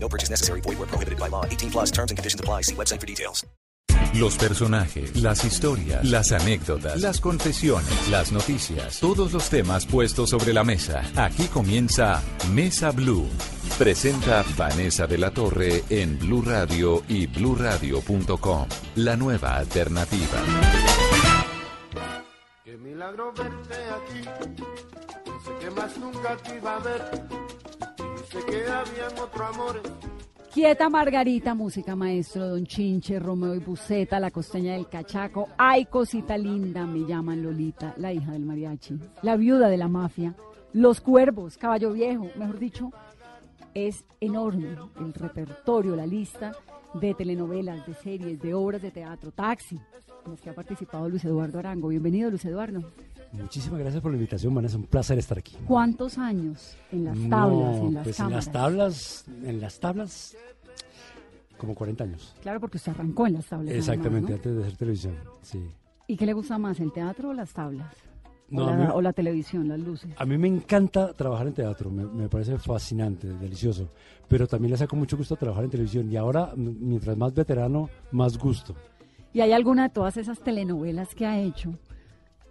No purchase necessary. Void where prohibited by law. 18 plus terms and conditions apply. See website for details. Los personajes, las historias, las anécdotas, las confesiones, las noticias, todos los temas puestos sobre la mesa. Aquí comienza Mesa Blue. Presenta Vanessa de la Torre en Blue Radio y bluradio.com. La nueva alternativa. Qué milagro verte aquí. Pensé que más nunca te iba a ver. Quieta Margarita, música maestro, Don Chinche, Romeo y Buceta, La Costeña del Cachaco. Ay, cosita linda, me llaman Lolita, la hija del mariachi, la viuda de la mafia, Los Cuervos, Caballo Viejo, mejor dicho, es enorme el repertorio, la lista de telenovelas, de series, de obras de teatro, taxi, en las que ha participado Luis Eduardo Arango. Bienvenido, Luis Eduardo. Muchísimas gracias por la invitación, Vanessa. Un placer estar aquí. ¿Cuántos años en las tablas, No, en las pues en las tablas, en las tablas, como 40 años. Claro, porque usted arrancó en las tablas. Exactamente, ¿no? antes de hacer televisión. Sí. ¿Y qué le gusta más, el teatro o las tablas? No, o, la, mí- o la televisión, las luces. A mí me encanta trabajar en teatro, me, me parece fascinante, delicioso. Pero también le saco mucho gusto trabajar en televisión. Y ahora, mientras más veterano, más gusto. ¿Y hay alguna de todas esas telenovelas que ha hecho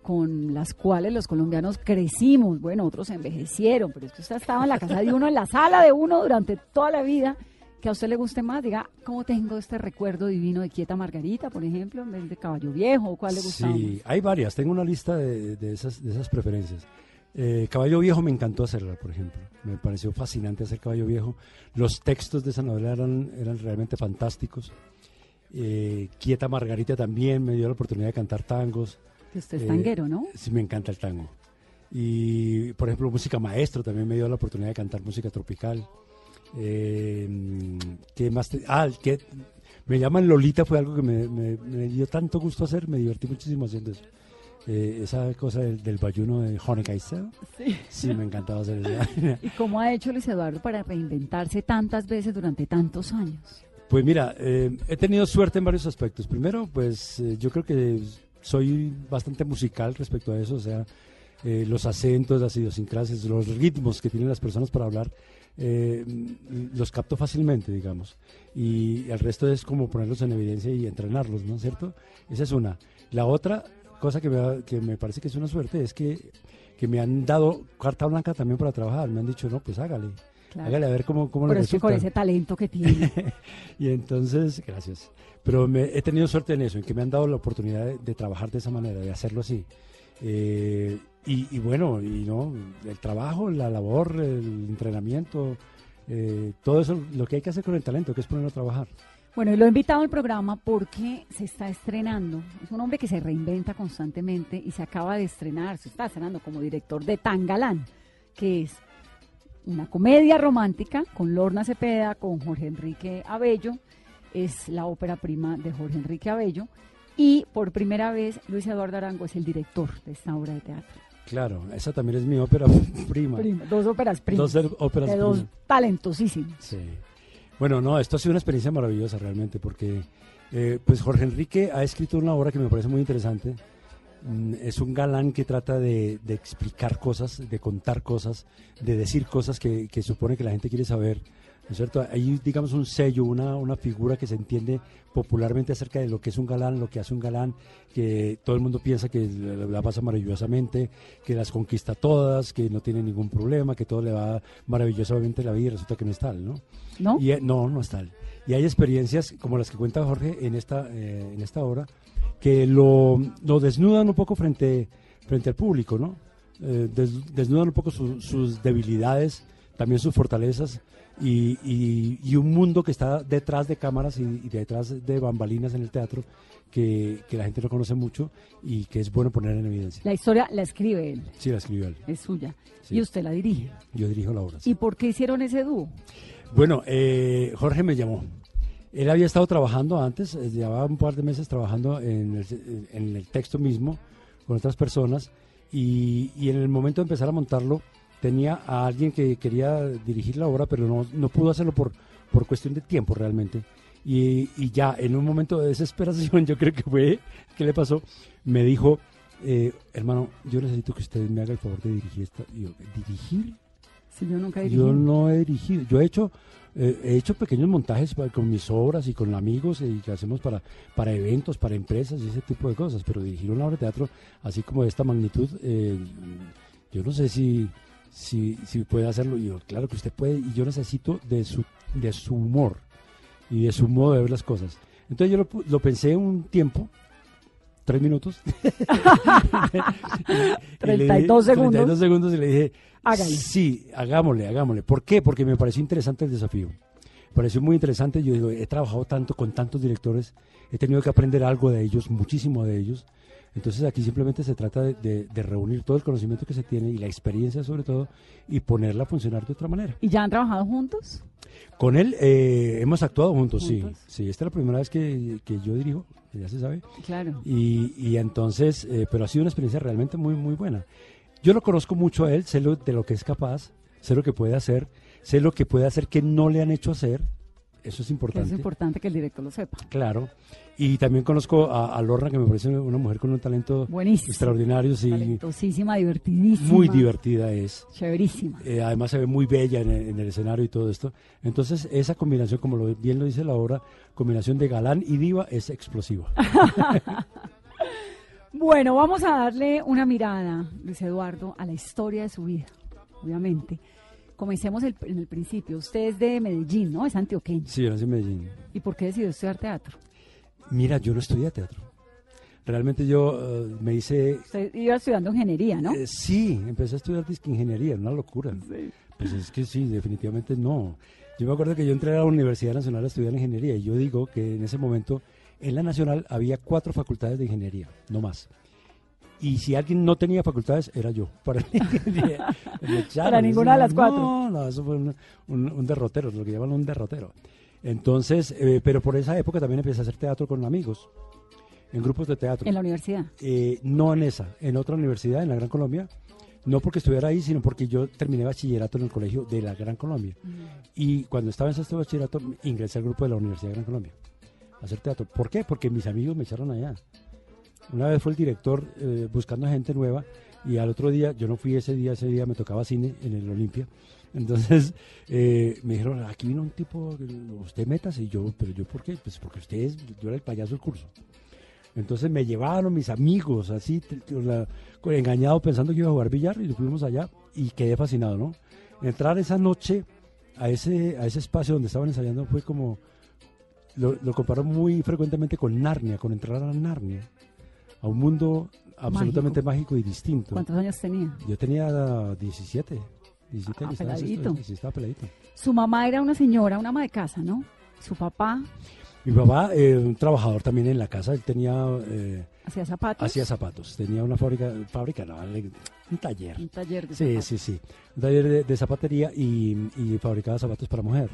con las cuales los colombianos crecimos? Bueno, otros envejecieron, pero es que usted estaba en la casa de uno, en la sala de uno durante toda la vida. Que a usted le guste más, diga, ¿cómo tengo este recuerdo divino de Quieta Margarita, por ejemplo, en vez de Caballo Viejo? ¿Cuál le gusta Sí, hay varias. Tengo una lista de, de esas, de esas preferencias. Eh, Caballo Viejo me encantó hacerla, por ejemplo. Me pareció fascinante hacer Caballo Viejo. Los textos de esa novela eran, eran realmente fantásticos. Eh, Quieta Margarita también me dio la oportunidad de cantar tangos. Que usted es Eh, tanguero, ¿no? Sí, me encanta el tango. Y, por ejemplo, música maestro también me dio la oportunidad de cantar música tropical. Eh, ¿Qué más? te- ah, que me llaman Lolita fue algo que me, me- me dio tanto gusto hacer, me divertí muchísimo haciendo eso. Eh, esa cosa del, del bayuno de Honeycaister, Sí. sí, me encantaba hacer eso. ¿Y cómo ha hecho Luis Eduardo para reinventarse tantas veces durante tantos años? Pues mira, eh, he tenido suerte en varios aspectos. Primero, pues eh, yo creo que soy bastante musical respecto a eso, o sea, eh, los acentos, las idiosincrasias, los ritmos que tienen las personas para hablar, eh, los capto fácilmente, digamos. Y el resto es como ponerlos en evidencia y entrenarlos, ¿no es cierto? Esa es una. La otra cosa que me, que me parece que es una suerte es que, que me han dado carta blanca también para trabajar. Me han dicho, no, pues hágale. Claro. Hágale a ver cómo, cómo le Pero es que con ese talento que tiene. Y entonces, gracias. Pero me, he tenido suerte en eso, en que me han dado la oportunidad de, de trabajar de esa manera, de hacerlo así. Eh, y, y bueno, y no, el trabajo, la labor, el entrenamiento, eh, todo eso, lo que hay que hacer con el talento, que es ponerlo a trabajar. Bueno, y lo he invitado al programa porque se está estrenando. Es un hombre que se reinventa constantemente y se acaba de estrenar, se está estrenando como director de Tangalán, que es una comedia romántica con Lorna Cepeda, con Jorge Enrique Abello. Es la ópera prima de Jorge Enrique Abello. Y por primera vez Luis Eduardo Arango es el director de esta obra de teatro. Claro, esa también es mi ópera prima. Prima, dos óperas primas. Dos er- óperas de dos primas. talentosísimos. Sí. Bueno, no, esto ha sido una experiencia maravillosa realmente, porque eh, pues Jorge Enrique ha escrito una obra que me parece muy interesante. Mm, Es un galán que trata de, de explicar cosas, de contar cosas, de decir cosas que, que supone que la gente quiere saber. ¿No es cierto? Hay, digamos, un sello, una, una figura que se entiende popularmente acerca de lo que es un galán, lo que hace un galán, que todo el mundo piensa que la la pasa maravillosamente, que las conquista todas, que no tiene ningún problema, que todo le va maravillosamente la vida y resulta que no es tal, ¿no? ¿No? Y, eh, no, no es tal. Y hay experiencias como las que cuenta Jorge en esta, eh, en esta obra que lo, lo desnudan un poco frente, frente al público, ¿no? Eh, des- desnudan un poco su- sus debilidades, también sus fortalezas y, y- y un mundo que está detrás de cámaras y, y detrás de bambalinas en el teatro que, que la gente no conoce mucho y que es bueno poner en evidencia. La historia la escribe él, Sí, la escribió él. es suya. Sí. Y usted la dirige. Yo dirijo la obra. sí. ¿Y por qué hicieron ese dúo? Bueno, eh, Jorge me llamó. Él había estado trabajando antes, eh, llevaba un par de meses trabajando en el, en el texto mismo con otras personas y, y en el momento de empezar a montarlo tenía a alguien que quería dirigir la obra, pero no, no pudo hacerlo por, por cuestión de tiempo realmente. Y, y ya en un momento de desesperación, yo creo que fue, ¿qué le pasó? Me dijo, eh, hermano, yo necesito que usted me haga el favor de dirigir esta. Y yo, ¿dirigir? Si yo nunca dirigí. Yo no he dirigido. Yo he hecho, eh, he hecho pequeños montajes con mis obras y con amigos y que hacemos para, para eventos, para empresas y ese tipo de cosas. Pero dirigir una obra de teatro así como de esta magnitud, eh, yo no sé si, si, si puede hacerlo. Y yo, claro que usted puede. Y yo necesito de su, de su humor y de su modo de ver las cosas. Entonces yo lo, lo pensé un tiempo. Tres minutos. Y- y le dije- 32 segundos. 32 segundos y le dije, Hágale. Sí, hagámosle, hagámosle. ¿Por qué? Porque me pareció interesante el desafío. Me pareció muy interesante. Yo digo, he trabajado tanto con tantos directores, he tenido que aprender algo de ellos, muchísimo de ellos. Entonces aquí simplemente se trata de, de- de reunir todo el conocimiento que se tiene y la experiencia sobre todo y ponerla a funcionar de otra manera. ¿Y ya han trabajado juntos? Con él eh, hemos actuado juntos, Juntos. sí. Sí, esta es la primera vez que, que yo dirijo, ya se sabe. Claro. Y, y entonces, eh, pero ha sido una experiencia realmente muy, muy buena. Yo lo conozco mucho a él, sé lo, de lo que es capaz, sé lo que puede hacer, sé lo que puede hacer que no le han hecho hacer. Eso es Que importante. es importante que el director lo sepa. Claro. Y también conozco a, a Lorna, que me parece una mujer con un talento Buenísimo. extraordinario, sí, Talentosísima, divertidísima. muy divertida es. Chéverísima. Eh, además se ve muy bella en el, en el escenario y todo esto. Entonces esa combinación, como lo, bien lo dice la obra, combinación de galán y diva es explosiva. Bueno, vamos a darle una mirada, Luis Eduardo, a la historia de su vida, obviamente. Comencemos el- en el principio. Usted es de Medellín, ¿no? Es antioqueño. Sí, yo nací en Medellín. ¿Y por qué decidió estudiar teatro? Mira, yo no estudié teatro. Realmente yo eh, me hice... Usted iba estudiando ingeniería, ¿no? eh, sí, empecé a estudiar ingeniería, una locura. Pues es que sí, definitivamente no. Yo me acuerdo que yo entré a la Universidad Nacional a estudiar ingeniería y yo digo que en ese momento en la Nacional había cuatro facultades de ingeniería, no más. Y si alguien no tenía facultades, era yo. Para, ninguna de las cuatro. No, no, eso fue un, un- un derrotero, lo que llaman un derrotero. Entonces, eh, pero por esa época también empecé a hacer teatro con amigos, en grupos de teatro. En la universidad. Eh, no en esa, en otra universidad, en la Gran Colombia. No porque estuviera ahí, sino porque yo terminé bachillerato en el colegio de la Gran Colombia. Y cuando estaba en sexto bachillerato, ingresé al grupo de la Universidad de Gran Colombia hacer teatro. ¿Por qué? Porque mis amigos me echaron allá. Una vez fue el director eh, buscando gente nueva y al otro día, yo no fui ese día, ese día me tocaba cine en el Olimpia. Entonces eh, me dijeron, aquí vino un tipo, usted métase. Y yo, ¿pero yo por qué? Pues porque usted es, yo era el payaso del curso. Entonces me llevaron mis amigos, así, engañado pensando que iba a jugar billar y fuimos allá y quedé fascinado, ¿no? Entrar esa noche a ese, a ese espacio donde estaban ensayando fue como, lo, lo muy frecuentemente con Narnia, con entrar a Narnia, a un mundo absolutamente mágico, y distinto. ¿Cuántos años tenía? Yo tenía 17, 17 Ah, estaba peladito. sí, estaba peladito. Su mamá era una señora, una ama de casa, ¿no? Su papá Mi papá, eh, un trabajador también en la casa, él tenía... eh, hacía zapatos. Hacía zapatos, tenía una fábrica, fábrica no, un taller. Un taller de Sí, zapatos. sí, sí. Un taller de, de zapatería y, y fabricaba zapatos para mujer.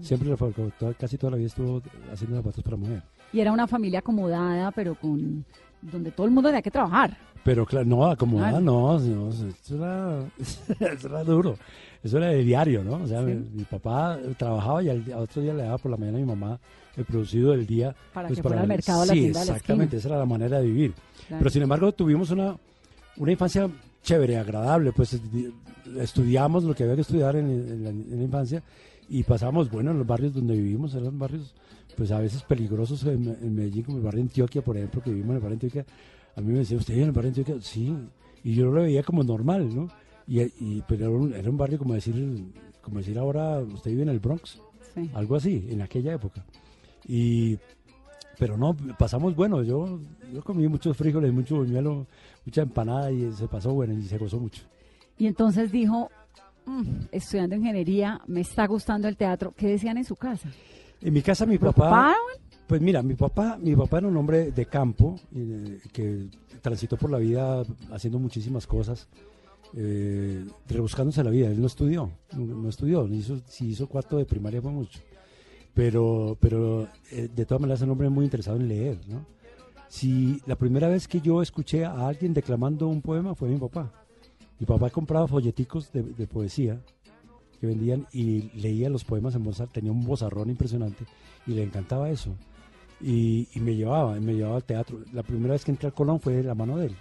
Siempre lo fabricó, toda- casi toda la vida estuvo haciendo zapatos para mujer. Y era una familia acomodada, pero con donde todo el mundo tenía que trabajar. Pero claro, no, acomodada, Claro. no, no, eso era, eso era duro. Eso era de diario, ¿no? O sea, Sí. mi, mi papá trabajaba y al, al otro día le daba por la mañana a mi mamá el producido del día. Para que fuera al mercado a la Sí, de la exactamente, esa era la manera de vivir. Claro. Pero sin embargo tuvimos una, una infancia chévere, agradable, pues di- estudiamos lo que había que estudiar en, en la, en la infancia y pasábamos, bueno, en los barrios donde vivimos, eran barrios pues a veces peligrosos en, en Medellín, como el barrio de Antioquia, por ejemplo, que vivimos en el barrio de Antioquia. A mí me decía, ¿usted vive en el barrio de Antioquia? Sí, y yo lo veía como normal, ¿no? Y, y- pero era un, era un barrio como decir, como decir ahora, usted vive en el Bronx, Sí. algo así, en aquella época. Y, pero no, pasamos bueno, yo, yo comí muchos frijoles, mucho buñuelo, mucha empanada y se pasó bueno y se gozó mucho. Y entonces dijo, "Mm, estudiando ingeniería, me está gustando el teatro. ¿Qué decían en su casa? En mi casa mi ¿Lo papá, pues mira, mi papá, mi papá era un hombre de campo eh, que transitó por la vida haciendo muchísimas cosas, eh, rebuscándose la vida. Él no estudió, no, no estudió, no hizo, si hizo cuarto de primaria fue mucho. pero, pero eh, de todas maneras es un hombre muy interesado en leer, ¿no? Si la primera vez que yo escuché a alguien declamando un poema fue mi papá. Mi papá compraba folleticos de, de poesía que vendían y leía los poemas en voz alta, tenía un bozarrón impresionante y le encantaba eso. Y, y me llevaba, me llevaba al teatro. La primera vez que entré al Colón fue de la mano de él.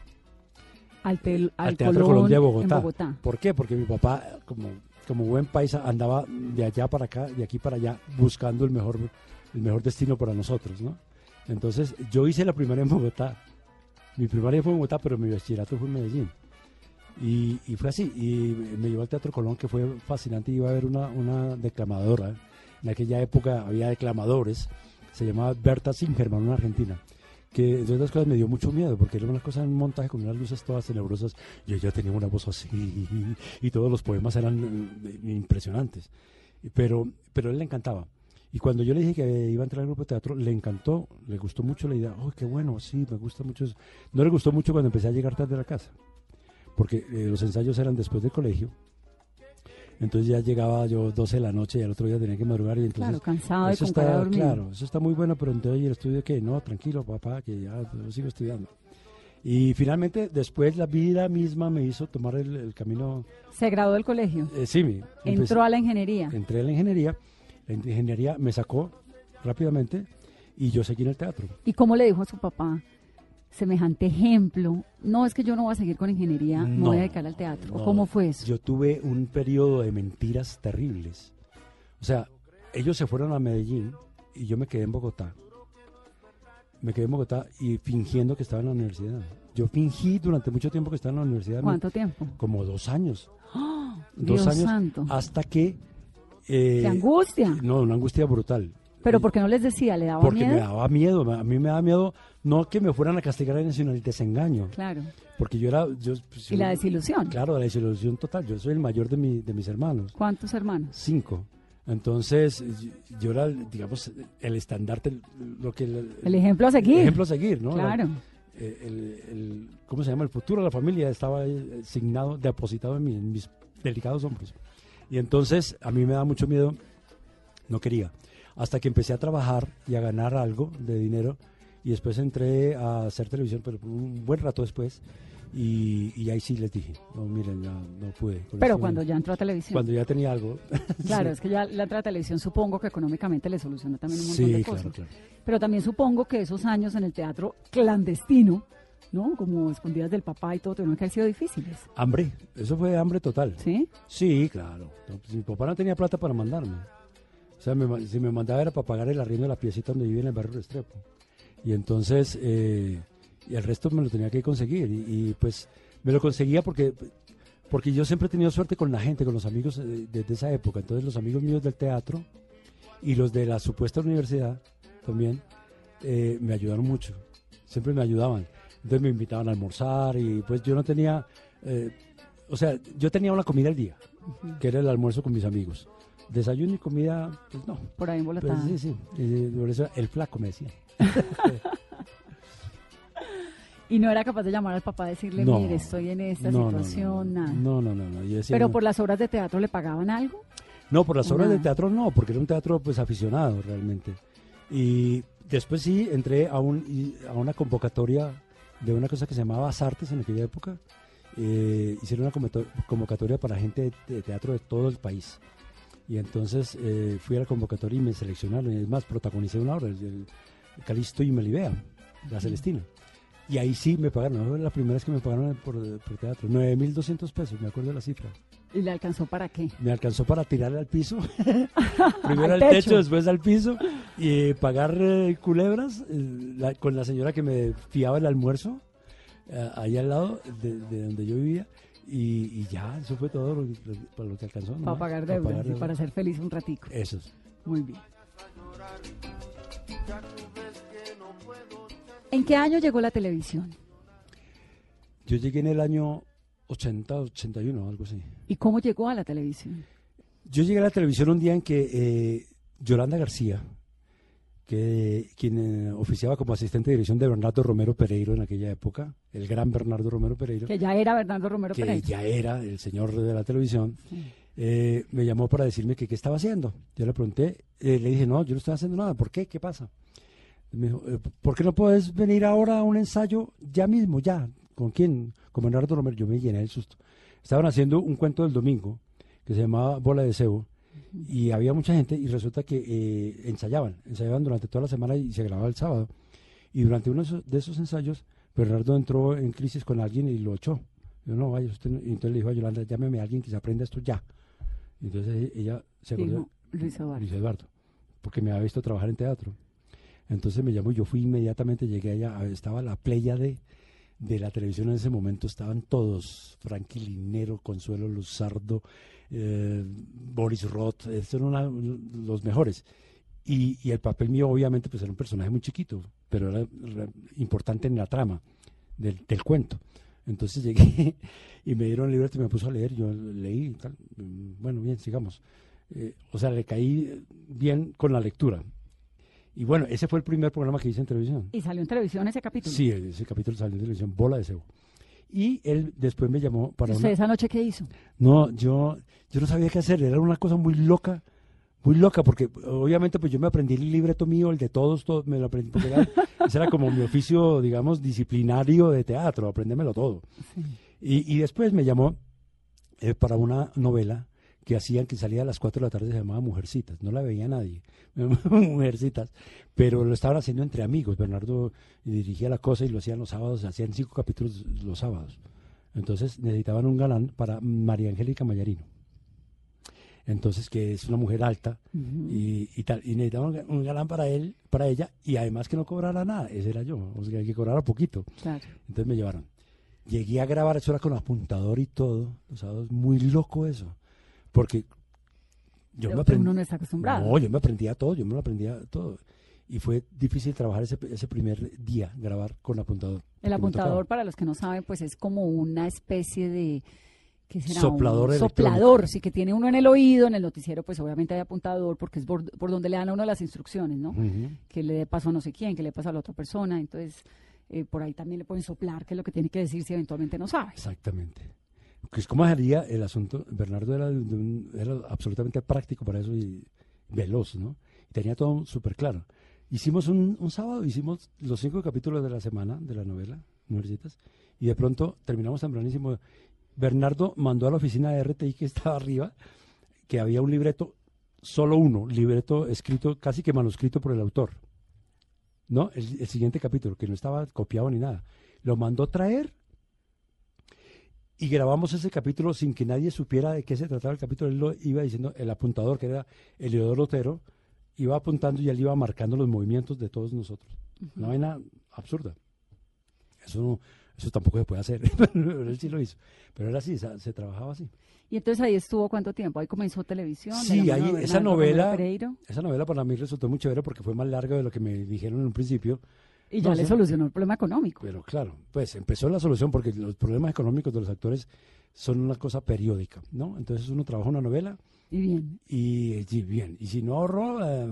Al, tel- al al Teatro Colón Colón de Bogotá. Bogotá. ¿Por qué? Porque mi papá, como, como buen paisa, andaba de allá para acá, de aquí para allá, buscando el mejor, el mejor destino para nosotros, ¿no? Entonces, yo hice la primaria en Bogotá. Mi primaria fue en Bogotá, pero mi bachillerato fue en Medellín. Y, y fue así, y me llevó al Teatro Colón, que fue fascinante, iba a ver una, una declamadora. En aquella época había declamadores, se llamaba Berta Singerman, una argentina que entre otras cosas me dio mucho miedo porque era una cosa en montaje con unas luces todas tenebrosas y ella tenía una voz así y todos los poemas eran eh, impresionantes pero pero a él le encantaba y cuando yo le dije que iba a entrar al grupo de teatro le encantó le gustó mucho la idea oh qué bueno sí me gusta mucho eso". no le gustó mucho cuando empecé a llegar tarde a la casa porque eh, los ensayos eran después del colegio entonces ya llegaba yo 12 de la noche y al otro día tenía que madrugar y entonces Claro, cansado eso cara está, claro, eso está muy bueno, pero entonces ¿y el estudio qué? No, tranquilo, papá, que ya sigo estudiando. Y finalmente, después la vida misma me hizo tomar el, el camino. Se graduó del colegio. eh, sí, empecé- Entró a la ingeniería. entré a la ingeniería. La ingeniería me sacó rápidamente y yo seguí en el teatro. ¿Y cómo le dijo a su papá semejante ejemplo? No, es que yo no voy a seguir con ingeniería, me No, voy a dedicar al teatro. ¿O no, ¿Cómo fue eso? Yo tuve un periodo de mentiras terribles. O sea, ellos se fueron a Medellín y yo me quedé en Bogotá. Me quedé en Bogotá y fingiendo que estaba en la universidad. Yo fingí durante mucho tiempo que estaba en la universidad. ¿Cuánto tiempo? Como dos años. Dios dos años santo. hasta que... eh, ¡Qué angustia! No, una angustia brutal. Pero Y- ¿por qué no les decía? ¿Le daba Porque me miedo? daba miedo. A mí me daba miedo no que me fueran a castigar en el desengaño. Claro. Porque yo era... Yo, pues, ¿Y la desilusión? Claro, la desilusión total. Yo soy el mayor de, mi- de mis hermanos. ¿Cuántos hermanos? Cinco. Entonces, yo- era, digamos, el estandarte, lo que... El ejemplo a seguir. El ejemplo a seguir, ¿no? Claro. La- eh, el, el- ¿Cómo se llama? El futuro de la familia estaba asignado, depositado en, mí, en mis delicados hombros. Y entonces, a mí me da mucho miedo, no quería. Hasta que empecé a trabajar y a ganar algo de dinero. Y después entré a hacer televisión, pero un buen rato después. Y, y ahí sí les dije, no, miren, ya no pude. Pero esto cuando no". ya entró a televisión. Cuando ya tenía algo. Claro, Sí. es que ya la entrada a televisión supongo que económicamente le soluciona también un montón Sí, de claro, cosas. claro. Pero también supongo que esos años en el teatro clandestino, ¿no? Como escondidas del papá y todo, tuvieron que haber sido difíciles. Hambre, eso fue hambre total. ¿Sí? Sí, claro. Pues, mi papá no tenía plata para mandarme. O sea, me si me mandaba era para pagar el arriendo de la piecita donde vive en el barrio Restrepo. Y entonces, eh, y el resto me lo tenía que conseguir. Y, y, pues me lo conseguía porque, porque yo siempre he tenido suerte con la gente, con los amigos eh, desde esa época. Entonces los amigos míos del teatro y los de la supuesta universidad también eh, me ayudaron mucho. Siempre me ayudaban. Entonces me invitaban a almorzar y pues yo no tenía... eh, o sea, yo tenía una comida al día, que era el almuerzo con mis amigos. Desayuno y comida, pues no. Por ahí en Pues, Bogotá. sí, sí. Por eso el flaco me decía. Y no era capaz de llamar al papá y decirle, No. mire, estoy en esta No, situación, no, nada. No, no, no. no, yo decía, Pero por las obras de teatro le pagaban algo. No, por las obras Nada. de teatro no, porque era un teatro pues aficionado realmente. Y después sí entré a, un, a una convocatoria de una cosa que se llamaba Artes en aquella época. Eh, hicieron una convocato- convocatoria para gente de teatro de todo el país. Y entonces eh, fui a la convocatoria y me seleccionaron. Y es más, protagonicé una obra, el, el Calisto y Melibea, la Celestina. Y ahí sí me pagaron, fue la primera vez que me pagaron por, por teatro, 9.200 pesos, me acuerdo de la cifra. ¿Y le alcanzó para qué? Me alcanzó para tirarle al piso. Primero Al techo. techo. después al piso. Y eh, pagar eh, culebras eh, la- con la señora que me fiaba el almuerzo, eh, ahí al lado de, de donde yo vivía. Y, y ya, eso fue todo lo, lo- para lo que alcanzó. Para pagar para deudas pagar y para ser feliz un ratico. Eso. es. Muy bien. ¿En qué año llegó la televisión? Yo llegué en el año 80, 81, algo así. ¿Y cómo llegó a la televisión? Yo llegué a la televisión un día en que eh, Yolanda García, que quien eh, oficiaba como asistente de dirección de Bernardo Romero Pereiro en aquella época, el gran Bernardo Romero Pereiro, Que ya era Bernardo Romero que Pereira. ya era el señor de la televisión, eh, me llamó para decirme que qué estaba haciendo. Yo le pregunté, eh, le dije, no, yo no estoy haciendo nada. ¿Por qué? ¿Qué pasa? Me dijo, eh, ¿por qué no puedes venir ahora a un ensayo ya mismo, ya? ¿Con quién? Con Bernardo Romero. Yo me llené el susto. Estaban haciendo un cuento del domingo que se llamaba Bola de Cebo y había mucha gente y resulta que eh, ensayaban, ensayaban durante toda la semana y se grababa el sábado. Y durante uno de esos, de esos ensayos, Bernardo entró en crisis con alguien y lo echó. Yo no, vaya, usted no". Y entonces le dijo a Yolanda, llámeme a alguien que se aprenda esto ya. Y entonces e- ella se acordó. Luis Eduardo. Luis Eduardo, porque me había visto trabajar en teatro. Entonces me llamó y yo fui inmediatamente, llegué allá, estaba la playa de, de la televisión en ese momento, estaban todos, Frankie Linero, Consuelo Luzardo, eh, Boris Roth, estos eran una- los mejores. Y, y el papel mío obviamente pues era un personaje muy chiquito, pero era, era importante en la trama del, del cuento. Entonces llegué y me dieron el libreto y me puso a leer, yo leí y tal. Mm, Bueno, bien, sigamos. Eh, o sea, le caí bien con la lectura. Y bueno, ese fue el primer programa que hice en televisión. Y salió en televisión ese capítulo. Sí, ese capítulo salió en televisión, Bola de Cebo. Y él después me llamó para ¿Usted una... esa noche qué hizo? No, yo, yo no sabía qué hacer, era una cosa muy loca, muy loca, porque obviamente pues yo me aprendí el libreto mío, el de todos, todo, me lo aprendí, porque era, ese era como mi oficio, digamos, disciplinario de teatro, aprendérmelo todo. Y, y después me llamó eh, para una novela que hacían que salía a las 4 de la tarde, se llamaba Mujercitas, no la veía nadie, Mujercitas, pero lo estaban haciendo entre amigos, Bernardo dirigía la cosa y lo hacían los sábados, hacían cinco capítulos los sábados. Entonces necesitaban un galán para María Angélica Mayarino. Entonces, que es una mujer alta y, y tal. Y necesitaban un- un galán para él, para ella, y además que no cobrara nada. Ese era yo. O sea, que cobrara poquito. Claro. Entonces me llevaron. Llegué a grabar, eso era con apuntador y todo. Los sábados, muy loco eso. Porque yo Pero me aprendí. uno no está acostumbrado. No, yo me aprendía todo, yo me lo aprendía todo. Y fue difícil trabajar ese, ese primer día, grabar con apuntador. El apuntador, para los que no saben, pues es como una especie de... ¿qué será? Soplador Un. Soplador, sí, que tiene uno en el oído, en el noticiero, pues obviamente hay apuntador, porque es por, por donde le dan a uno las instrucciones, ¿no? Que le dé paso a no sé quién, que le pasa a la otra persona, entonces eh, por ahí también le pueden soplar qué es lo que tiene que decir si eventualmente no sabe. Exactamente. Pues, ¿Cómo haría el asunto? Bernardo era, absolutamente práctico para eso y veloz, ¿no? Y tenía todo súper claro. Hicimos un, un sábado, hicimos los cinco capítulos de la semana de la novela, Mujercitas, y de pronto terminamos tempranísimo. Bernardo mandó a la oficina de RTI que estaba arriba, que había un libreto, solo uno, libreto escrito, casi que manuscrito por el autor. ¿No? El, el siguiente capítulo, que no estaba copiado ni nada. Lo mandó traer y grabamos ese capítulo sin que nadie supiera de qué se trataba el capítulo. Él lo iba diciendo, el apuntador, que era Eliodoro Otero, iba apuntando y él iba marcando los movimientos de todos nosotros. Una vaina absurda. Eso no, eso tampoco se puede hacer, pero él sí lo hizo. Pero era así, se, se trabajaba así. Y entonces ahí estuvo cuánto tiempo, ahí comenzó televisión. Sí, ahí, de esa novela, esa novela para mí resultó muy chévere porque fue más larga de lo que me dijeron en un principio. Y ya no le solucionó el problema económico. Pero claro, pues empezó la solución porque los problemas económicos de los actores son una cosa periódica, ¿no? Entonces uno trabaja una novela Y bien, y, y bien, y si no ahorró, eh,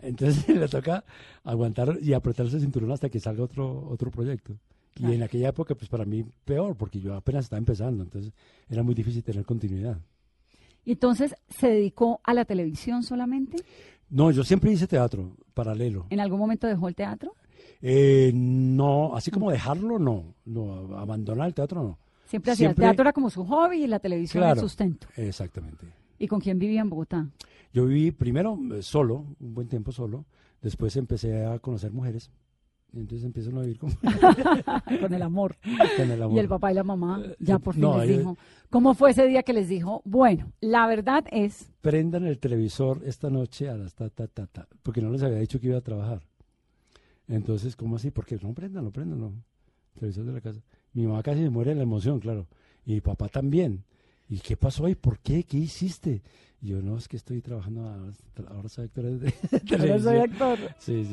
entonces le toca aguantar y apretarse el cinturón hasta que salga otro, otro proyecto. Claro. Y en aquella época, pues para mí peor, porque yo apenas estaba empezando, entonces era muy difícil tener continuidad. y entonces se dedicó a la televisión solamente. No, yo siempre hice teatro paralelo. ¿En algún momento dejó el teatro? Eh, no, así como dejarlo, no, no, abandonar el teatro, no. Siempre hacía el teatro era como su hobby y la televisión Claro. el sustento. Exactamente. ¿Y con quién vivía en Bogotá? Yo viví primero eh, solo, un buen tiempo solo, después empecé a conocer mujeres, y entonces empiezo a vivir con, con el amor. con el amor. Y el papá y la mamá ya por fin no, les dijo. ¿Cómo fue ese día que les dijo? Bueno, la verdad es, Prendan el televisor esta noche a las ta, ta, ta, ta, porque no les había dicho que iba a trabajar. Entonces, ¿cómo así? Porque no prendan, no. Televisor de la casa. Mi mamá casi se muere de la emoción, claro. Y mi papá también. ¿Y qué pasó ahí? ¿Por qué? ¿Qué hiciste? Y yo, no, es que estoy trabajando, ahora, ahora soy actor de, ahora soy actor. Sí, sí.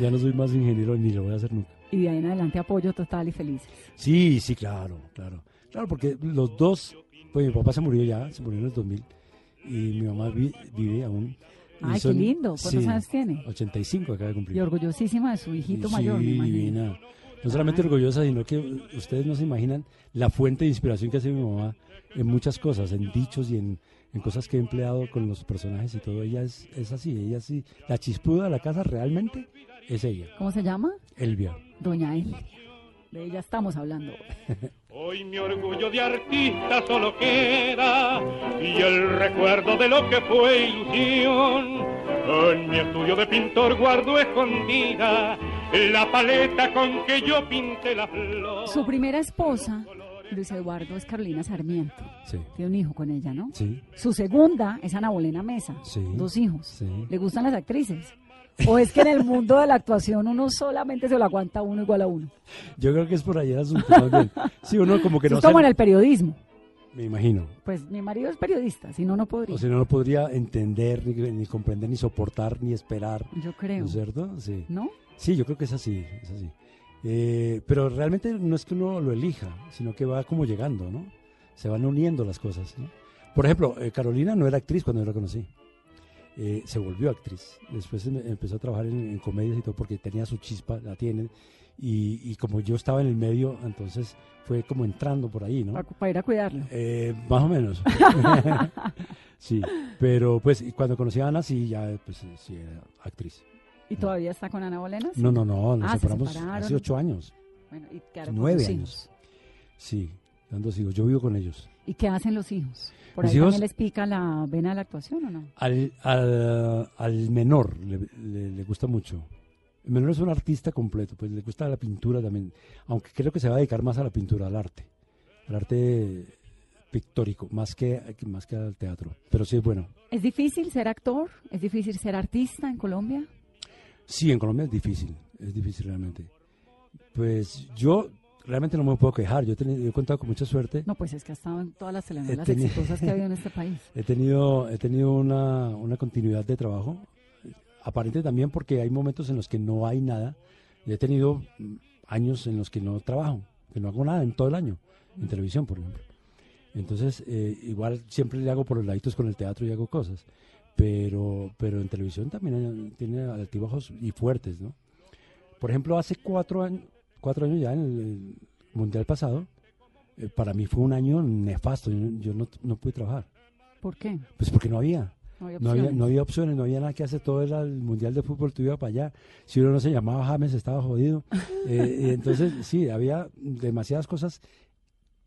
Ya no soy más ingeniero ni lo voy a hacer nunca. Y de ahí en adelante apoyo total y feliz. Sí, sí, claro, claro. Claro, porque los dos, pues mi papá se murió ya, se murió en el 2000, y mi mamá vi- vive aún. Y Ay, qué lindo. ¿Cuántos sí, años tiene? 85 acaba de cumplir. Y orgullosísima de su hijito Sí, mayor, me divina. No solamente Ay. orgullosa, sino que ustedes no se imaginan la fuente de inspiración que hace mi mamá en muchas cosas, en dichos y en, en cosas que he empleado con los personajes y todo. Ella es, es así, ella sí. La chispuda de la casa realmente es ella, ¿Cómo se llama? Elvia. Doña Elvia. De ella estamos hablando. Hoy mi orgullo de artista solo queda y el recuerdo de lo que fue ilusión. En mi estudio de pintor guardo escondida la paleta con que yo pinté la flor. Su primera esposa, Luis Eduardo, es Carolina Sarmiento. Sí, Tiene un hijo con ella, ¿no? sí, Su segunda es Ana Bolena Mesa. Sí. Dos hijos. sí. ¿Le gustan las actrices? ¿O es que en el mundo de la actuación uno solamente se lo aguanta uno igual a uno? Yo creo que es por allá el asunto. Sí, uno como que no es como en el periodismo. Me imagino. Pues mi marido es periodista, si no, no podría. O sea, no lo podría entender, ni, ni comprender, ni soportar, ni esperar. Yo ¿No creo. es cierto? Sí. ¿No? Sí, yo creo que es así, es así. Eh, pero realmente no es que uno lo elija, sino que va como llegando, ¿no? Se van uniendo las cosas, ¿no? Por ejemplo, eh, Carolina no era actriz cuando yo la conocí. Eh, se volvió actriz. Después em- empezó a trabajar en, en comedias y todo porque tenía su chispa, la tiene. Y, y como yo estaba en el medio, entonces fue como entrando por ahí, ¿no? Para, ir a cuidarlo. Eh, más o menos. sí, pero pues cuando conocí a Ana, sí, ya pues eh, sí era actriz. ¿Y todavía está con Ana Bolena? Sí. No, no, no, nos Ah, se separamos separaron. hace ocho años. Bueno, y Nueve años. Sí, dando hijos. Yo vivo con ellos. ¿Y qué hacen los hijos? ¿Por ahí hijos- también les pica la vena de la actuación o no? Al, al, al menor le, le- le gusta mucho. El menor es un artista completo, pues le gusta la pintura también. Aunque creo que se va a dedicar más a la pintura, al arte. Al arte pictórico, más que, más que al teatro. Pero sí es bueno. ¿Es difícil ser actor? ¿Es difícil ser artista en Colombia? Sí, en Colombia es difícil, es difícil realmente. Pues yo realmente no me puedo quejar, yo he, tenido- he contado con mucha suerte. No, pues es que ha estado en todas las telenovelas tenido- exitosas que ha habido en este país. He tenido, he tenido una, una continuidad de trabajo, aparente también porque hay momentos en los que no hay nada. He tenido años en los que no trabajo, que no hago nada en todo el año, en televisión, por ejemplo. Entonces, eh, igual siempre le hago por los laditos con el teatro y hago cosas. Pero, pero en televisión también hay- tiene altibajos y fuertes, ¿no? Por ejemplo, hace cuatro años, cuatro años ya en el, Mundial pasado, eh, para mí fue un año nefasto. Yo, yo no, no pude trabajar. ¿Por qué? Pues porque no había. No había No había, opciones. no había opciones, no había nada que hacer. Todo era el Mundial de Fútbol, tú ibas para allá. Si uno no se llamaba James, estaba jodido. Eh, entonces, sí, había demasiadas cosas.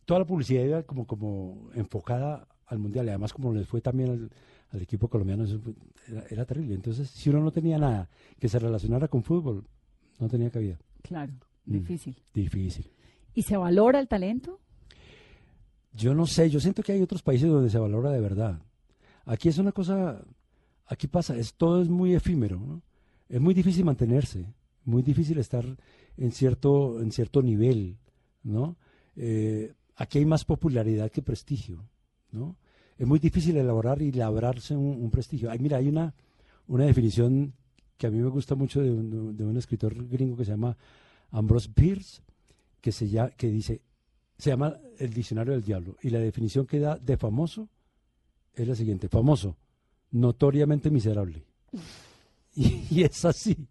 Toda la publicidad iba como, como enfocada al Mundial. Y además, como les fue también al, al equipo colombiano, eso fue- era, era terrible. Entonces, si uno no tenía nada que se relacionara con fútbol, no tenía cabida. Claro, Mm. difícil. Difícil. ¿Y se valora el talento? Yo no sé, yo siento que hay otros países donde se valora de verdad. Aquí es una cosa, aquí pasa, es, todo es muy efímero, ¿no? Es muy difícil mantenerse, muy difícil estar en cierto, en cierto nivel, ¿no? Eh, aquí hay más popularidad que prestigio, ¿no? Es muy difícil elaborar y labrarse un, un prestigio. Ay, mira, hay una, una definición que a mí me gusta mucho de un, de un escritor gringo que se llama Ambrose Bierce, que, se llama, que dice, se llama el diccionario del diablo y la definición que da de famoso es la siguiente, famoso, notoriamente miserable. Y, y es así.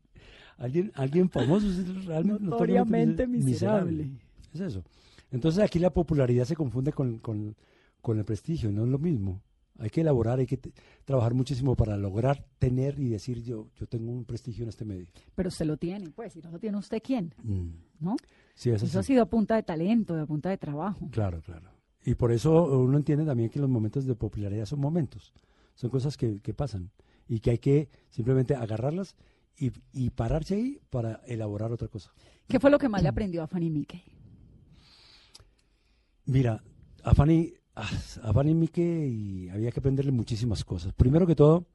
Alguien, alguien famoso es realmente Notoriamente mis- miserable. Es eso. Entonces aquí la popularidad se confunde con, con- con el prestigio, no es lo mismo. Hay que elaborar, hay que trabajar muchísimo para lograr tener y decir yo, yo tengo un prestigio en este medio. Pero usted lo tiene, pues, si no lo tiene usted, ¿quién? Mm. ¿No? Sí, es Eso ha sido a punta de talento, a punta de trabajo. Claro, claro. Y por eso uno entiende también que los momentos de popularidad son momentos, son cosas que, que pasan y que hay que simplemente agarrarlas y, y pararse ahí para elaborar otra cosa. ¿Qué fue lo que más le aprendió a Fanny Mickey? Mira, a Fanny, ah, a Fanny Mique y había que aprenderle muchísimas cosas. Primero que todo,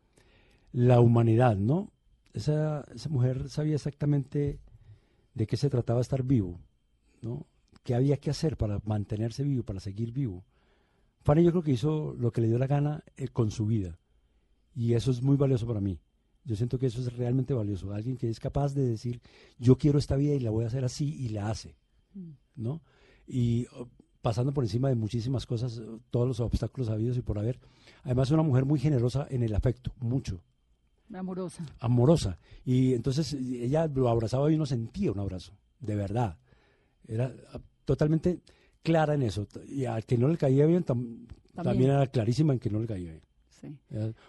la humanidad, ¿no? Esa, esa mujer sabía exactamente de qué se trataba estar vivo, ¿no? ¿Qué había que hacer para mantenerse vivo, para seguir vivo? Fanny yo creo que hizo lo que le dio la gana eh, con su vida. Y eso es muy valioso para mí. Yo siento que eso es realmente valioso. Alguien que es capaz de decir, yo quiero esta vida y la voy a hacer así y la hace, ¿no? Y pasando por encima de muchísimas cosas, todos los obstáculos habidos y por haber. Además, una mujer muy generosa en el afecto, mucho, Amorosa. amorosa. Y entonces ella lo abrazaba y uno sentía un abrazo, de verdad. Era totalmente clara en eso. Y al que no le caía bien, tam- también. También. era clarísima en que no le caía bien. Sí.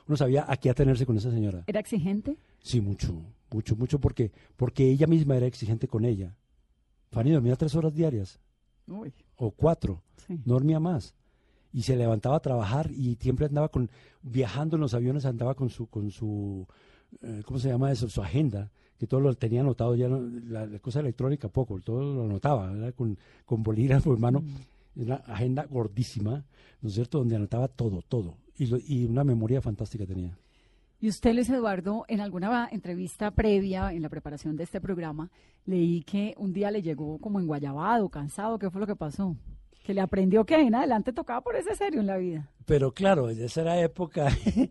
Uno sabía a qué atenerse con esa señora. ¿Era exigente? Sí, mucho, mucho, mucho, porque, porque ella misma era exigente con ella. Fanny dormía tres horas diarias, Uy, o cuatro, sí. no dormía más. Y se levantaba a trabajar y siempre andaba con, viajando en los aviones, andaba con su, con su, eh, ¿cómo se llama eso? Su agenda, que todo lo tenía anotado ya, no- la, la cosa electrónica poco, todo lo anotaba, ¿verdad? Con, con bolígrafo, hermano. Una agenda gordísima, ¿no es cierto? Donde anotaba todo, todo. Y, lo- y una memoria fantástica tenía. Y usted, Luis Eduardo, en alguna entrevista previa en la preparación de este programa, leí que un día le llegó como enguayabado, cansado. ¿Qué fue lo que pasó? Que le aprendió que en adelante tocaba por ese serio en la vida. Pero claro, esa era época. en la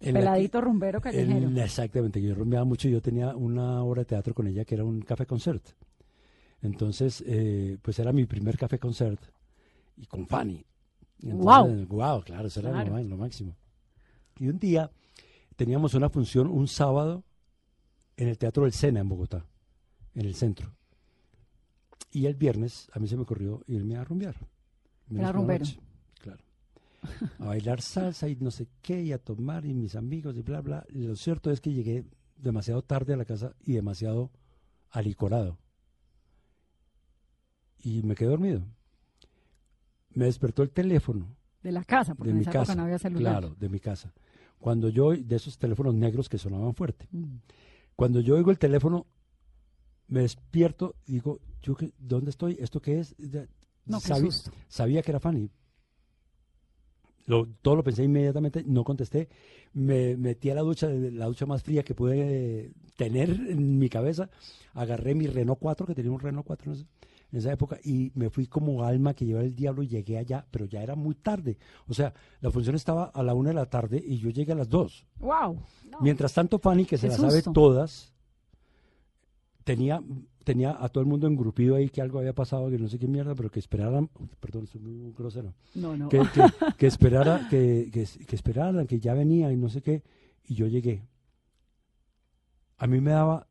que- Peladito rumbero callejero. en- exactamente, yo rumbeaba mucho. Yo tenía una obra de teatro con ella que era un café concert. Entonces, eh, pues era mi primer café concert. Y con Fanny. Guau. Wow, claro, eso era lo lo máximo. Y un día teníamos una función un sábado en el Teatro del Sena en Bogotá, en el centro. Y el viernes a mí se me ocurrió irme a rumbear. La rumbero. Claro. A bailar salsa y no sé qué, y a tomar, y mis amigos, y bla, bla. Lo cierto es que llegué demasiado tarde a la casa y demasiado alicorado. Y me quedé dormido. Me despertó el teléfono De la casa, porque de en mi época casa. no había celular. Claro, de mi casa. Cuando yo, de esos teléfonos negros que sonaban fuerte. Mm. Cuando yo oigo el teléfono, me despierto y digo, ¿yo qué, ¿dónde estoy? ¿Esto qué es? No, qué sabí- sabía que era Fanny. Lo- todo lo pensé inmediatamente, no contesté. Me metí a la ducha, la ducha más fría que pude tener en mi cabeza. Agarré mi Renault 4, que tenía un Renault 4 en esa- en esa época, y me fui como alma que lleva el diablo y llegué allá, pero ya era muy tarde. O sea, la función estaba a la una de la tarde y yo llegué a las dos. ¡Wow! Mientras tanto, Fanny, que se las sabe todas, tenía, tenía a todo el mundo engrupido ahí que algo había pasado, que no sé qué mierda, pero que esperaran, perdón, soy muy grosero, No, no. que, que, que esperara, que, que, que esperaran, que ya venía y no sé qué, y yo llegué. A mí me daba,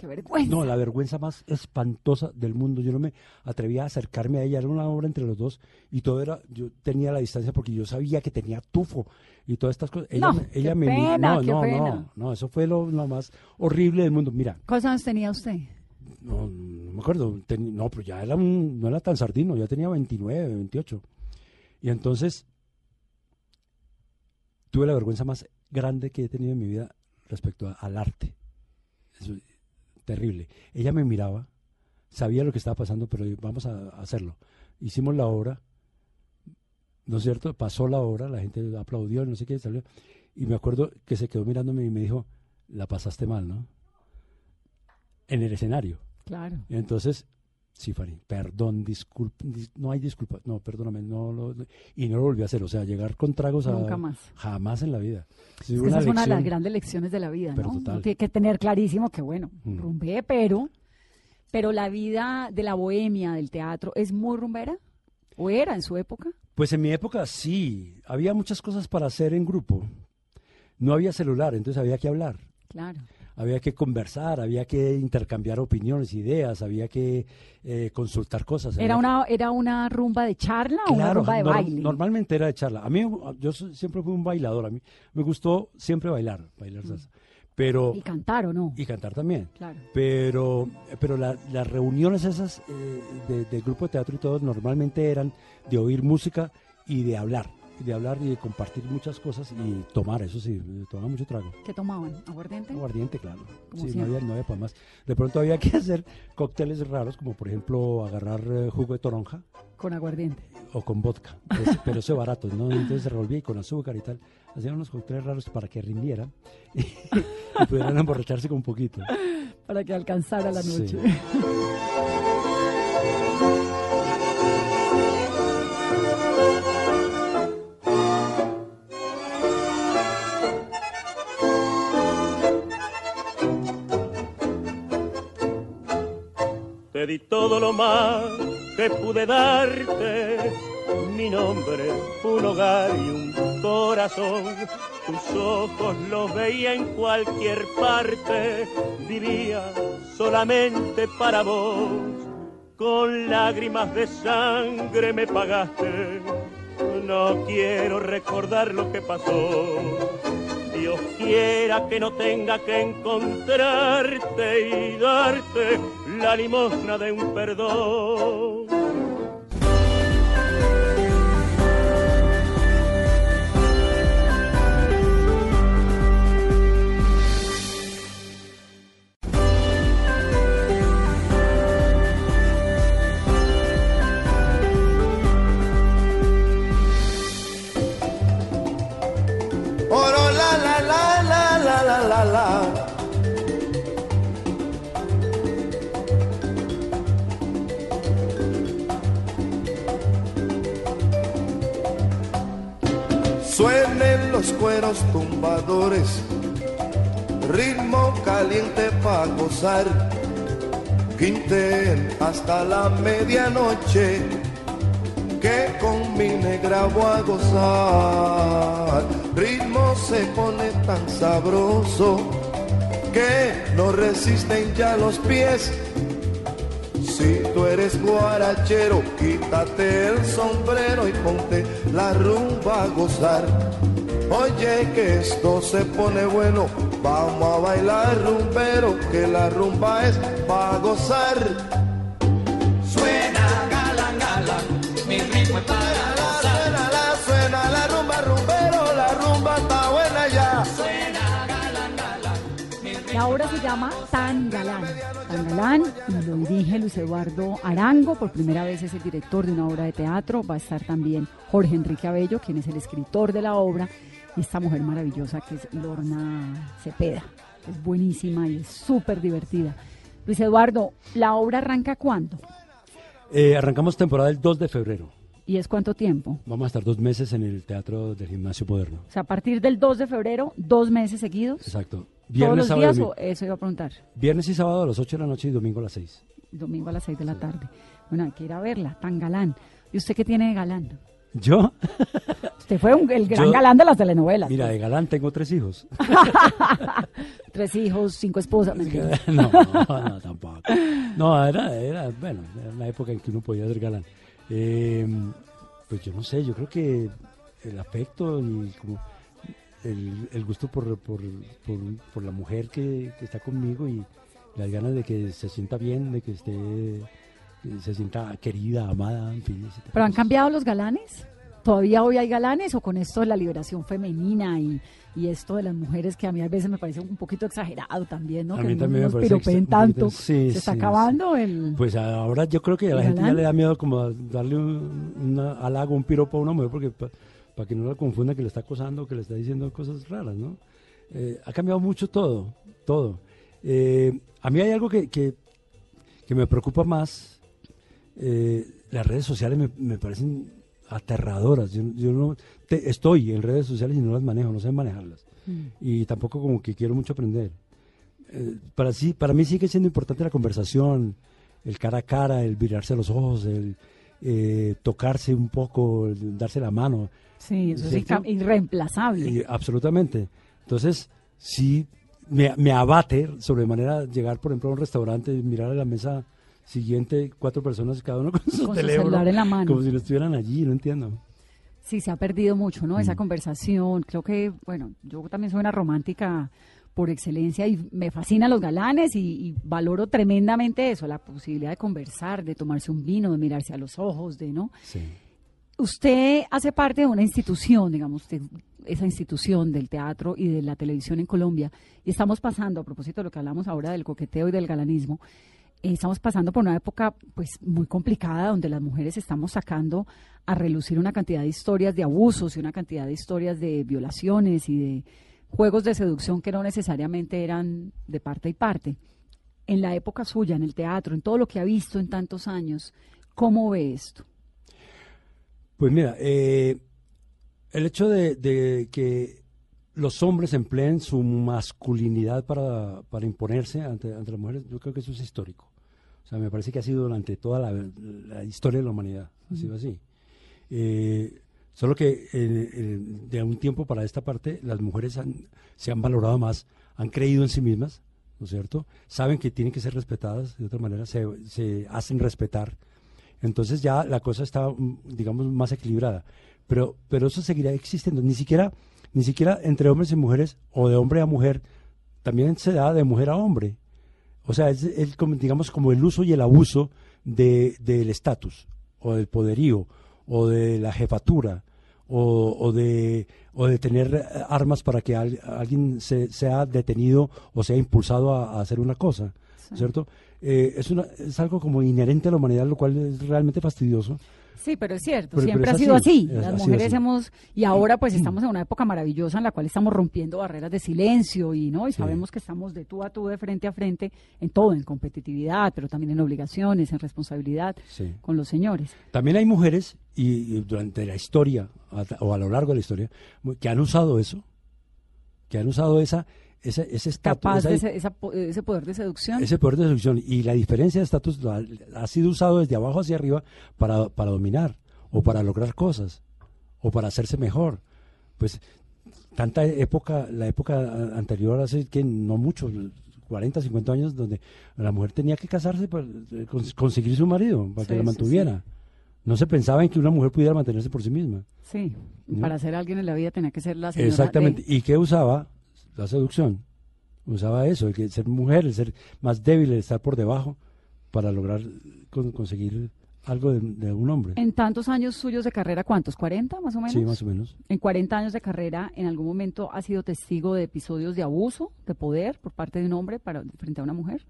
¡Qué vergüenza! no, la vergüenza más espantosa del mundo. Yo no me atrevía a acercarme a ella, era una obra entre los dos y todo era, yo tenía la distancia porque yo sabía que tenía tufo y todas estas cosas. Ella, No, ella qué me pena, no, qué no, pena. no, no, eso fue lo, lo más horrible del mundo. Mira, ¿Cuántos años tenía usted? no, no me acuerdo, no, pero ya era un- no era tan sardino, ya tenía 29, 28. Y entonces tuve la vergüenza más grande que he tenido en mi vida respecto a- al arte. Eso es terrible. Ella me miraba, sabía lo que estaba pasando, pero vamos a hacerlo. Hicimos la obra, ¿no es cierto? Pasó la obra, la gente aplaudió, no sé qué, salió. Y me acuerdo que se quedó mirándome y me dijo, la pasaste mal, ¿no? En el escenario. Claro. Entonces, sí, Fanny, perdón, disculpa, dis- no hay disculpa, no, perdóname, no lo, y no lo volví a hacer, o sea, llegar con tragos a... Nunca más. Jamás en la vida. Sí, Es que esa es una de las lección. grandes lecciones de la vida, Pero ¿no? total. Uno tiene que tener clarísimo que, bueno, Mm. rumbé, pero, pero la vida de la bohemia, del teatro, ¿es muy rumbera? ¿O era en su época? Pues en mi época sí, había muchas cosas para hacer en grupo. No había celular, entonces había que hablar, Claro. Había que conversar, había que intercambiar opiniones, ideas, había que eh, consultar cosas. ¿Era que- una, ¿Era una rumba de charla o una rumba de nor- baile? normalmente era de charla. A mí, yo siempre fui un bailador, a mí me gustó siempre bailar, bailar salsa. Pero, Mm. Y cantar o no. y cantar también. Claro. Pero, pero la- las reuniones esas eh, de, de grupo de teatro y todo normalmente eran de oír música y de hablar, de hablar y de compartir muchas cosas y tomar, eso sí, tomaba mucho trago. ¿Qué tomaban? ¿Aguardiente? Aguardiente, claro. Como Sí, no había, no había para más. De pronto había que hacer cócteles raros, como por ejemplo agarrar eh, jugo de toronja Con aguardiente. o con vodka, pues, pero eso barato, ¿no? Entonces se revolvía y con azúcar y tal. Hacían unos cócteles raros para que rindieran y, y pudieran emborracharse con un poquito. Para que alcanzara la Sí. Te di todo lo más que pude darte, mi nombre, un hogar y un corazón. Tus ojos los veía en cualquier parte, vivía solamente para vos. con lágrimas de sangre me pagaste. No quiero recordar lo que pasó. Dios quiera que no tenga que encontrarte y darte la limosna de un perdón. Los cueros tumbadores, ritmo caliente para gozar. Quinten hasta la medianoche que con mi negra voy a gozar. Ritmo se pone tan sabroso que no resisten ya los pies. Si tú eres guarachero, quítate el sombrero y ponte la rumba a gozar. Oye que esto se pone bueno, vamos a bailar rumbero, que la rumba es para gozar. Suena galán, galán, mi ritmo es para gozar. Suena la, suena la rumba, rumbero, la rumba está buena ya. La obra se llama Tan Galán. Tan Galán y lo dirige Luis Eduardo Arango. Por primera vez es el director de una obra de teatro. Va a estar también Jorge Enrique Abello, quien es el escritor de la obra. Y esta mujer maravillosa que es Lorna Cepeda. Es buenísima y es súper divertida. Luis Eduardo, ¿la obra arranca cuándo? Eh, arrancamos temporada el 2 de febrero. ¿Y es cuánto tiempo? Vamos a estar dos meses en el Teatro del Gimnasio Moderno. O sea, a partir del 2 de febrero, dos meses seguidos. Exacto. ¿Todos los días o eso iba a preguntar? Viernes y sábado a las 8 de la noche y domingo a las 6. Domingo a las 6 de la tarde. Bueno, hay que ir a verla, tan galán. ¿Y usted qué tiene de galán? ¿Yo? Usted fue un- el gran Yo- galán de las telenovelas. Mira, de galán tengo tres hijos. Tres hijos, cinco esposas. mentira. no, no, tampoco. No, era, era, bueno, era una época en que uno podía ser galán. Eh, pues yo no sé, yo creo que el afecto y como el, el gusto por, por, por, por la mujer que, que está conmigo y las ganas de que se sienta bien, de que esté, se sienta querida, amada, en fin. ¿Pero han cambiado los galanes? ¿Todavía hoy hay galanes o con esto de la liberación femenina y, y esto de las mujeres que a mí a veces me parece un poquito exagerado también, ¿no? A que mí también me nos parece un tanto. sí, Se está sí, acabando el... Pues ahora yo creo que a la ¿El gente ya le da miedo como darle un una halago, un piropo a una mujer porque para que no la confunda que le está acosando, que le está diciendo cosas raras, ¿no? Eh, ha cambiado mucho todo, todo. Eh, a mí hay algo que, que, que me preocupa más. Eh, las redes sociales me, me parecen aterradoras. Yo, yo no te- estoy en redes sociales y no las manejo, no sé manejarlas. Mm. Y tampoco como que quiero mucho aprender. Eh, para, sí, para mí sigue siendo importante la conversación, el cara a cara, el mirarse a los ojos, el eh, tocarse un poco, el darse la mano. Sí, eso es irreemplazable. Y, absolutamente. Entonces, sí, me, me abate sobremanera llegar, por ejemplo, a un restaurante y mirar a la mesa siguiente cuatro personas, cada uno con su Con su teléfono. celular en la mano. Como si no estuvieran allí, no entiendo. Sí, se ha perdido mucho, ¿no? Mm. Esa conversación. Creo que, bueno, yo también soy una romántica por excelencia y me fascinan los galanes y, y valoro tremendamente eso, la posibilidad de conversar, de tomarse un vino, de mirarse a los ojos, de, ¿no? Sí. Usted hace parte de una institución, digamos, usted, esa institución del teatro y de la televisión en Colombia, y estamos pasando, a propósito de lo que hablamos ahora del coqueteo y del galanismo, estamos pasando por una época pues muy complicada donde las mujeres estamos sacando a relucir una cantidad de historias de abusos y una cantidad de historias de violaciones y de juegos de seducción que no necesariamente eran de parte y parte. En la época suya, en el teatro, en todo lo que ha visto en tantos años, ¿cómo ve esto? Pues mira, eh, el hecho de, de que los hombres empleen su masculinidad para, para imponerse ante, ante las mujeres, yo creo que eso es histórico. Sea, me parece que ha sido durante toda la, la historia de la humanidad, ha sido así. Eh, solo que eh, eh, de un tiempo para esta parte las mujeres han- se han valorado más, han creído en sí mismas, ¿no es cierto? Saben que tienen que ser respetadas, de otra manera se, se hacen respetar. Entonces ya la cosa está, mm, digamos, más equilibrada. Pero, pero eso seguirá existiendo. Ni siquiera, ni siquiera entre hombres y mujeres o de hombre a mujer, también se da de mujer a hombre. O sea, es, es como, digamos, como el uso y el abuso de, del estatus, o del poderío, o de la jefatura, o, o de, o de tener eh, armas para que al- alguien se, sea detenido o sea impulsado a, a hacer una cosa, ¿cierto? Eh, es, una, es algo como inherente a la humanidad, lo cual es realmente fastidioso. Sí, pero es cierto, Pero- siempre pero ha sido así, Las mujeres así. hemos, y ahora pues estamos en una época maravillosa en la cual estamos rompiendo barreras de silencio y no, y sabemos que estamos de tú a tú, de frente a frente, en todo, en competitividad, pero también en obligaciones, en responsabilidad Sí. con los señores. También hay mujeres, y, y durante la historia, o a lo largo de la historia, que han usado eso, que han usado esa, ese, ese estatus, Capaz esa- de ese, esa ese poder de seducción. ese poder de seducción. Y la diferencia de estatus ha, ha sido usado desde abajo hacia arriba para, para dominar, o para lograr cosas, o para hacerse mejor. Pues tanta época, la época anterior, hace que no mucho, 40, 50 años, donde la mujer tenía que casarse para eh, cons- conseguir su marido, para que Sí, la sí, mantuviera. No se pensaba en que una mujer pudiera mantenerse por sí misma. Sí, ¿no? para ser alguien en la vida tenía que ser la señora Exactamente. de- ¿Y qué usaba? La seducción. Usaba eso, el que ser mujer, el ser más débil, el estar por debajo, para lograr con- conseguir algo de, de un hombre. En tantos años suyos de carrera, ¿cuántos? ¿40 más o menos? Sí, más o menos. En 40 años de carrera, ¿en algún momento ha sido testigo de episodios de abuso, de poder por parte de un hombre para, frente a una mujer?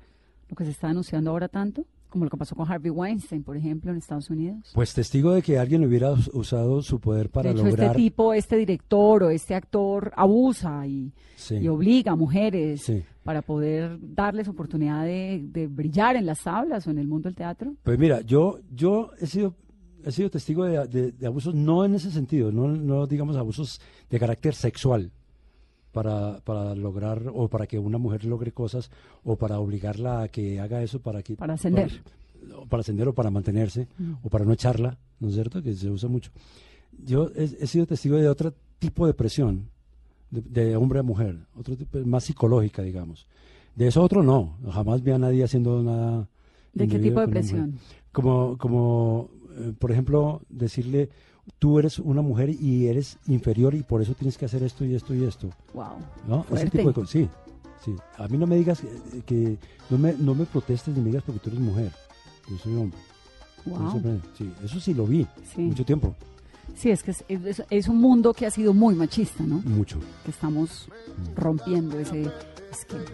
Lo que se está denunciando ahora tanto, como lo que pasó con Harvey Weinstein, por ejemplo, en Estados Unidos. Pues testigo de que alguien hubiera us- usado su poder para de hecho, lograr. este tipo, este director o este actor abusa y, Sí. y obliga a mujeres Sí. para poder darles oportunidad de, de brillar en las tablas o en el mundo del teatro. Pues mira, yo, yo he sido he sido testigo de, de- de abusos no en ese sentido, no, no digamos abusos de carácter sexual para, para lograr o para que una mujer logre cosas o para obligarla a que haga eso para que Para ascender. para, o para ascender o para mantenerse Mm. o para no echarla, ¿no es cierto? Que se usa mucho. Yo he, he sido testigo de otro tipo de presión de, de hombre a mujer, otro tipo más psicológica, digamos. De eso otro no, jamás vi a nadie haciendo nada. ¿De qué tipo de presión? Como, como eh, por ejemplo, decirle, tú eres una mujer y eres inferior y por eso tienes que hacer esto y esto y esto. Wow. ¿No? Ese tipo de cosas. Sí, sí. A mí no me digas que, que- no, me, no me protestes ni me digas porque tú eres mujer. Yo soy hombre. Wow. Eso, sí, eso sí lo vi Sí. mucho tiempo. Sí, es que es, es- es un mundo que ha sido muy machista, ¿no? Mucho. Que estamos rompiendo ese esquema.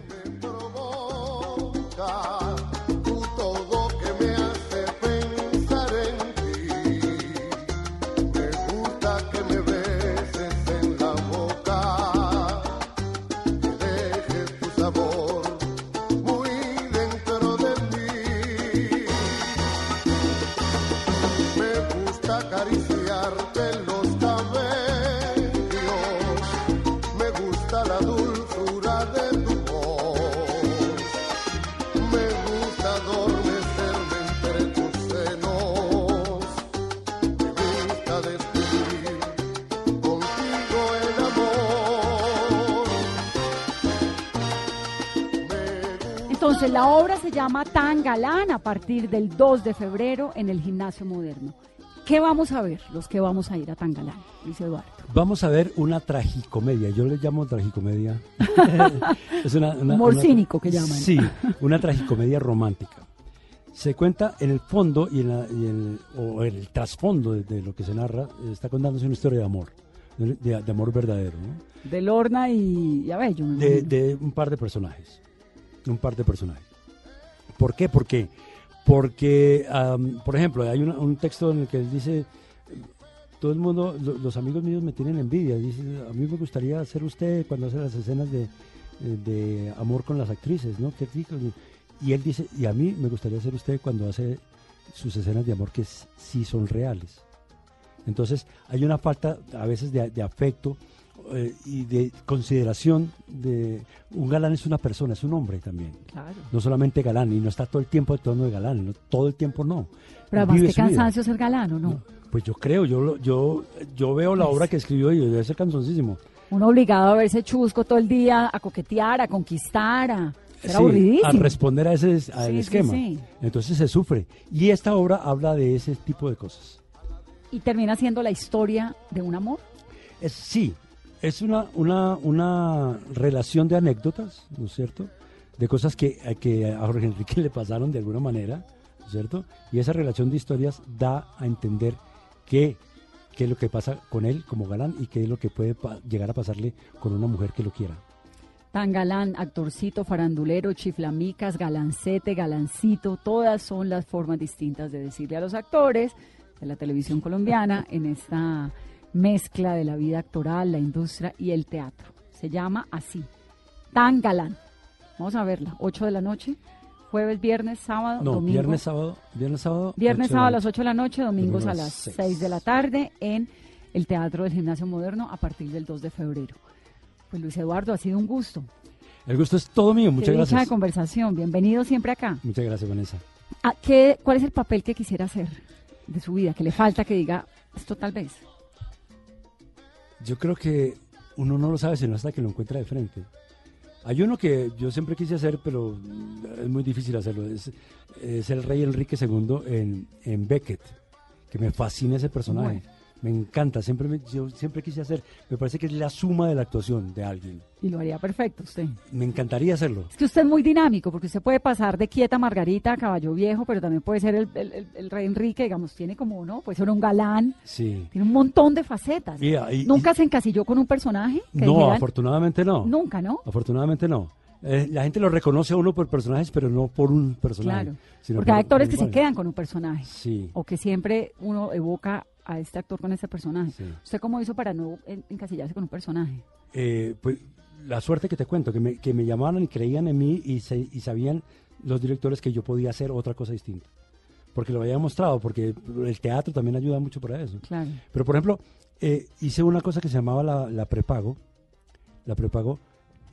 La dulzura de tu voz. Me gusta adormecerme entre tus senos. Me gusta descubrir contigo el amor. Entonces, la obra se llama Tan Galán a partir del 2 de febrero en el Gimnasio Moderno. ¿Qué vamos a ver los que vamos a ir a Tan Galán, dice Eduardo? Vamos a ver una tragicomedia. Yo le llamo tragicomedia. es una, una- Humor una- cínico que llaman. Sí, una tragicomedia romántica. Se cuenta en el fondo y en, la- y el, o en el trasfondo de, de lo que se narra, está contándose una historia de amor, de, amor verdadero, ¿no? De Lorna y, y Abello. me de, de un par de personajes. Un par de personajes. ¿Por qué? Porque, porque am, por ejemplo, hay una- un texto en el que él dice, todo el mundo, lo- los amigos míos me tienen envidia. Dice, a mí me gustaría ser usted cuando hace las escenas de, eh, de amor con las actrices, ¿no? Qué rico. Y él dice, y a mí me gustaría ser usted cuando hace sus escenas de amor que sí son reales. Entonces hay una falta a veces de afecto eh, y de consideración de un galán es una persona, es un hombre también. Claro. No solamente galán, y no está todo el tiempo de tono de galán, no, todo el tiempo no. Pero además, qué cansancio ser galán, ¿o no? Pues yo creo, yo yo yo veo la obra que escribió y debe ser cansoncísimo. Uno obligado a verse chusco todo el día, a coquetear, a conquistar, a... Era Sí, aburridísimo. a responder a ese al Sí, esquema. sí. Entonces se sufre. Y esta obra habla de ese tipo de cosas. Y termina siendo la historia de un amor. Es, sí, es una, una, una relación de anécdotas, ¿no es cierto? De cosas que, a- que a Jorge Enrique le pasaron de alguna manera, ¿no es cierto? Y esa relación de historias da a entender qué, qué es lo que pasa con él como galán y qué es lo que puede llegar a pasarle con una mujer que lo quiera. Tan galán, actorcito, farandulero, chiflamicas, galancete, galancito, todas son las formas distintas de decirle a los actores de la televisión colombiana en esta mezcla de la vida actoral, la industria y el teatro. Se llama así, Tan galán. Vamos a verla, 8 de la noche, jueves, viernes, sábado, No, domingo. viernes, sábado, viernes, sábado. Viernes, sábado a las noche. 8 de la noche, domingos Domingo a las las 6 seis. de la tarde en el Teatro del Gimnasio Moderno a partir del 2 de febrero. Pues Luis Eduardo, ha sido un gusto. El gusto es todo mío, muchas Qué dicha de gracias. conversación. Bienvenido siempre acá. Muchas gracias, Vanessa. Ah, ¿qué- ¿Cuál es el papel que quisiera hacer de su vida? Que le falta que diga esto tal vez. Yo creo que uno no lo sabe sino hasta que lo encuentra de frente. Hay uno que yo siempre quise hacer, pero es muy difícil hacerlo. Es, es el rey Enrique II en, en Beckett, que me fascina ese personaje. Me encanta, siempre me- yo siempre quise hacer. Me parece que es la suma de la actuación de alguien. Y lo haría perfecto usted. Me encantaría hacerlo. Es que usted es muy dinámico, porque usted puede pasar de quieta Margarita a caballo viejo, pero también puede ser el, el- el- el rey Enrique, digamos, tiene como uno, puede ser un galán, Sí. tiene un montón de facetas. Y- y- ¿Nunca se encasilló con un personaje? Que No, dijeran- afortunadamente no. Nunca, ¿no? Afortunadamente no. Eh, la gente lo reconoce a uno por personajes, pero no por un personaje. Claro. sino Porque hay actores que se quedan con un personaje. Sí. O que siempre uno evoca a este actor con este personaje. Sí. ¿Usted cómo hizo para no en- encasillarse con un personaje? Eh, pues la suerte que te cuento, que me, que me llamaron y creían en mí y, se- y sabían los directores que yo podía hacer otra cosa distinta. Porque lo había mostrado, porque el teatro también ayuda mucho para eso. Claro. Pero por ejemplo, eh, hice una cosa que se llamaba la, la prepago, la prepago,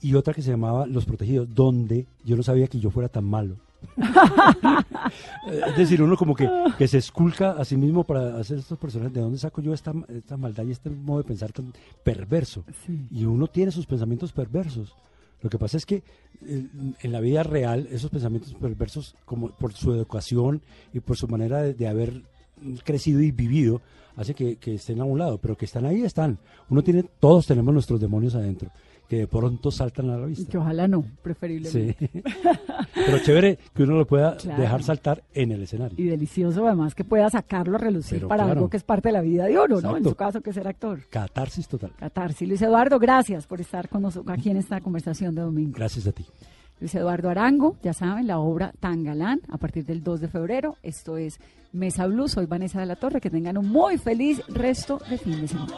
y otra que se llamaba Los Protegidos, donde yo no sabía que yo fuera tan malo. Es decir, uno como que, que se esculca a sí mismo para hacer estos personajes. ¿De dónde saco yo esta, esta maldad y este modo de pensar tan perverso? Sí. Y uno tiene sus pensamientos perversos. Lo que pasa es que eh, en la vida real esos pensamientos perversos, como por su educación y por su manera de, de haber crecido y vivido, hace que, que estén a un lado, pero que están ahí, están. Uno tiene, todos tenemos nuestros demonios adentro, que de pronto saltan a la vista. que ojalá no, Sí. preferiblemente. pero chévere que uno lo pueda Claro. dejar saltar en el escenario. Y delicioso además que pueda sacarlo a relucir Pero para claro. algo que es parte de la vida de uno, ¿no? En su caso, que es ser actor. Catarsis total. Catarsis. Luis Eduardo, gracias por estar con nosotros aquí en esta conversación de domingo. Gracias a ti. Luis Eduardo Arango, ya saben, la obra Tan Galán, a partir del 2 de febrero. Esto es Mesa Blue. Soy Vanessa de la Torre. Que tengan un muy feliz resto de fin de semana.